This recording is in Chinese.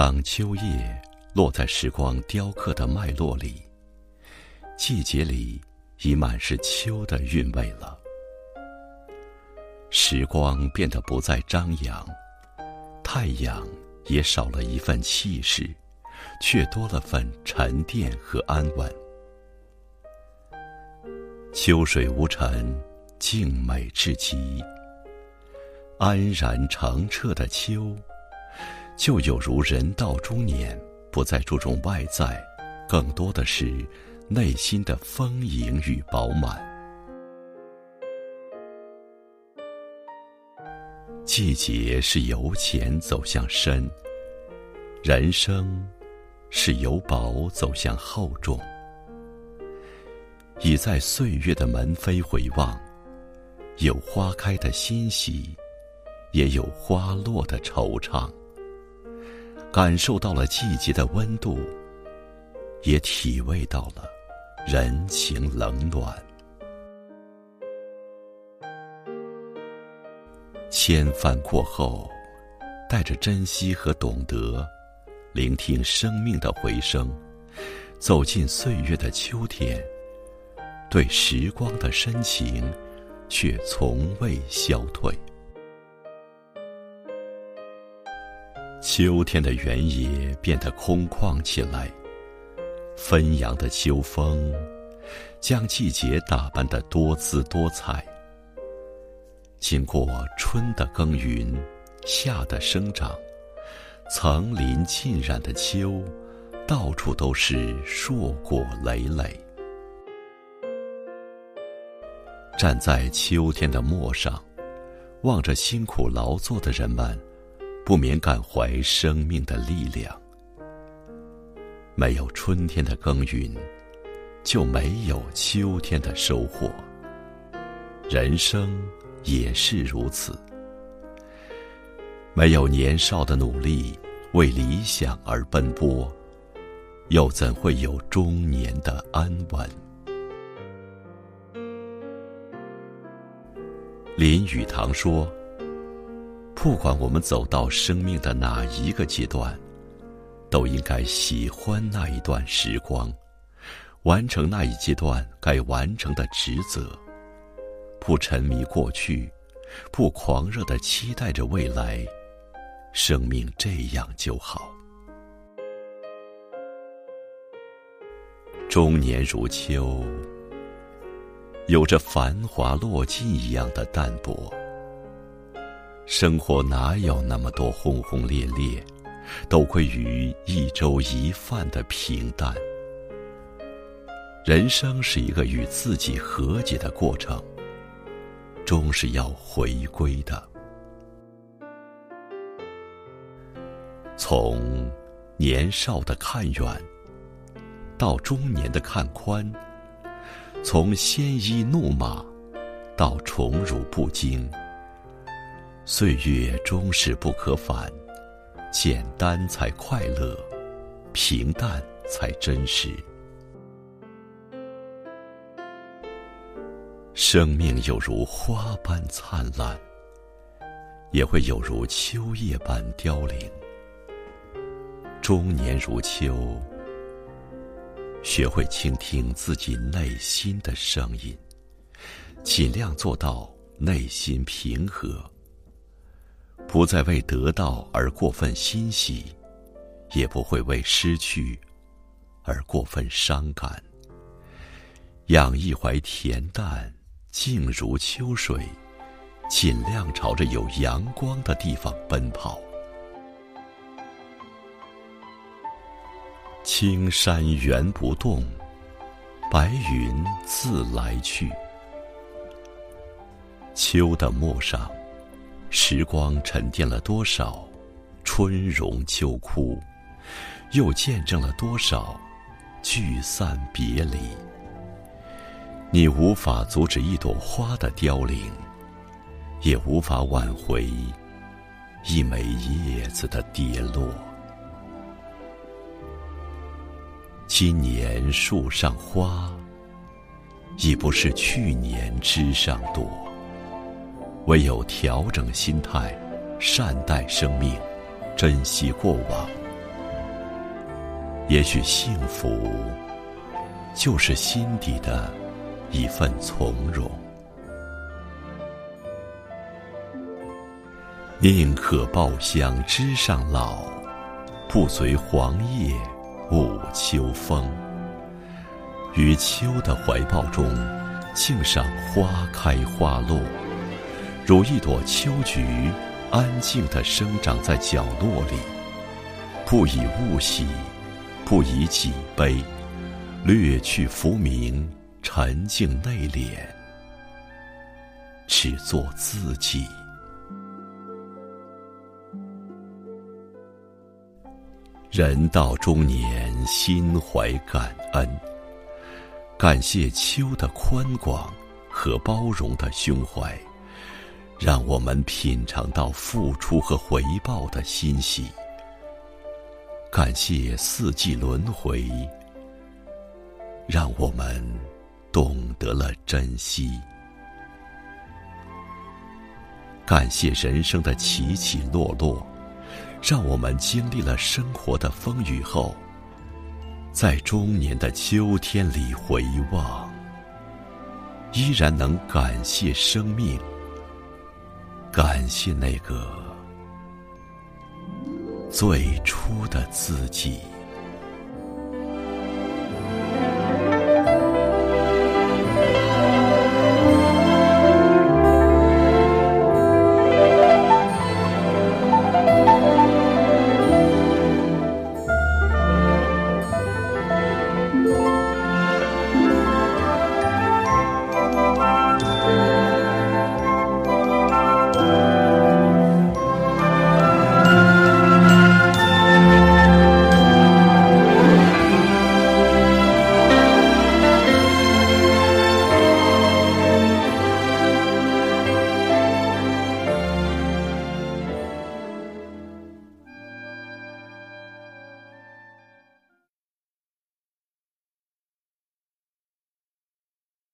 当秋叶落在时光雕刻的脉络里，季节里已满是秋的韵味了。时光变得不再张扬，太阳也少了一份气势，却多了份沉淀和安稳。秋水无尘，静美至极。安然澄澈的秋，就有如人到中年，不再注重外在，更多的是内心的丰盈与饱满。季节是由浅走向深，人生是由薄走向厚重。已在岁月的门扉回望，有花开的欣喜，也有花落的惆怅。感受到了季节的温度，也体味到了人情冷暖。千帆过后，带着珍惜和懂得，聆听生命的回声，走进岁月的秋天。对时光的深情，却从未消退。秋天的原野变得空旷起来，纷扬的秋风将季节打扮得多姿多彩。经过春的耕耘，夏的生长，层林尽染的秋，到处都是硕果累累。站在秋天的陌上，望着辛苦劳作的人们，不免感怀生命的力量。没有春天的耕耘，就没有秋天的收获。人生也是如此，没有年少的努力为理想而奔波，又怎会有中年的安稳？林语堂说：“不管我们走到生命的哪一个阶段，都应该喜欢那一段时光，完成那一阶段该完成的职责，不沉迷过去，不狂热的期待着未来，生命这样就好。中年如秋。”有着繁华落尽一样的淡泊。生活哪有那么多轰轰烈烈，都归于一粥一饭的平淡。人生是一个与自己和解的过程，终是要回归的。从年少的看远，到中年的看宽。从鲜衣怒马，到宠辱不惊，岁月终是不可返，简单才快乐，平淡才真实。生命有如花般灿烂，也会有如秋叶般凋零。中年如秋。学会倾听自己内心的声音，尽量做到内心平和，不再为得到而过分欣喜，也不会为失去而过分伤感。养一怀恬淡，静如秋水，尽量朝着有阳光的地方奔跑。青山原不动，白云自来去。秋的陌上，时光沉淀了多少春荣秋枯，又见证了多少聚散别离。你无法阻止一朵花的凋零，也无法挽回一枚叶子的跌落。今年树上花，已不是去年枝上朵。唯有调整心态，善待生命，珍惜过往，也许幸福，就是心底的一份从容。宁可抱香枝上老，不随黄叶舞秋风。于秋的怀抱中，静赏花开花落，如一朵秋菊，安静地生长在角落里，不以物喜。不以己悲，略去浮名，沉静内敛，只做自己。人到中年，心怀感恩，感谢秋的宽广和包容的胸怀，让我们品尝到付出和回报的欣喜。感谢四季轮回，让我们懂得了珍惜；感谢人生的起起落落，让我们经历了生活的风雨后，在中年的秋天里回望，依然能感谢生命，感谢那个。最初的自己。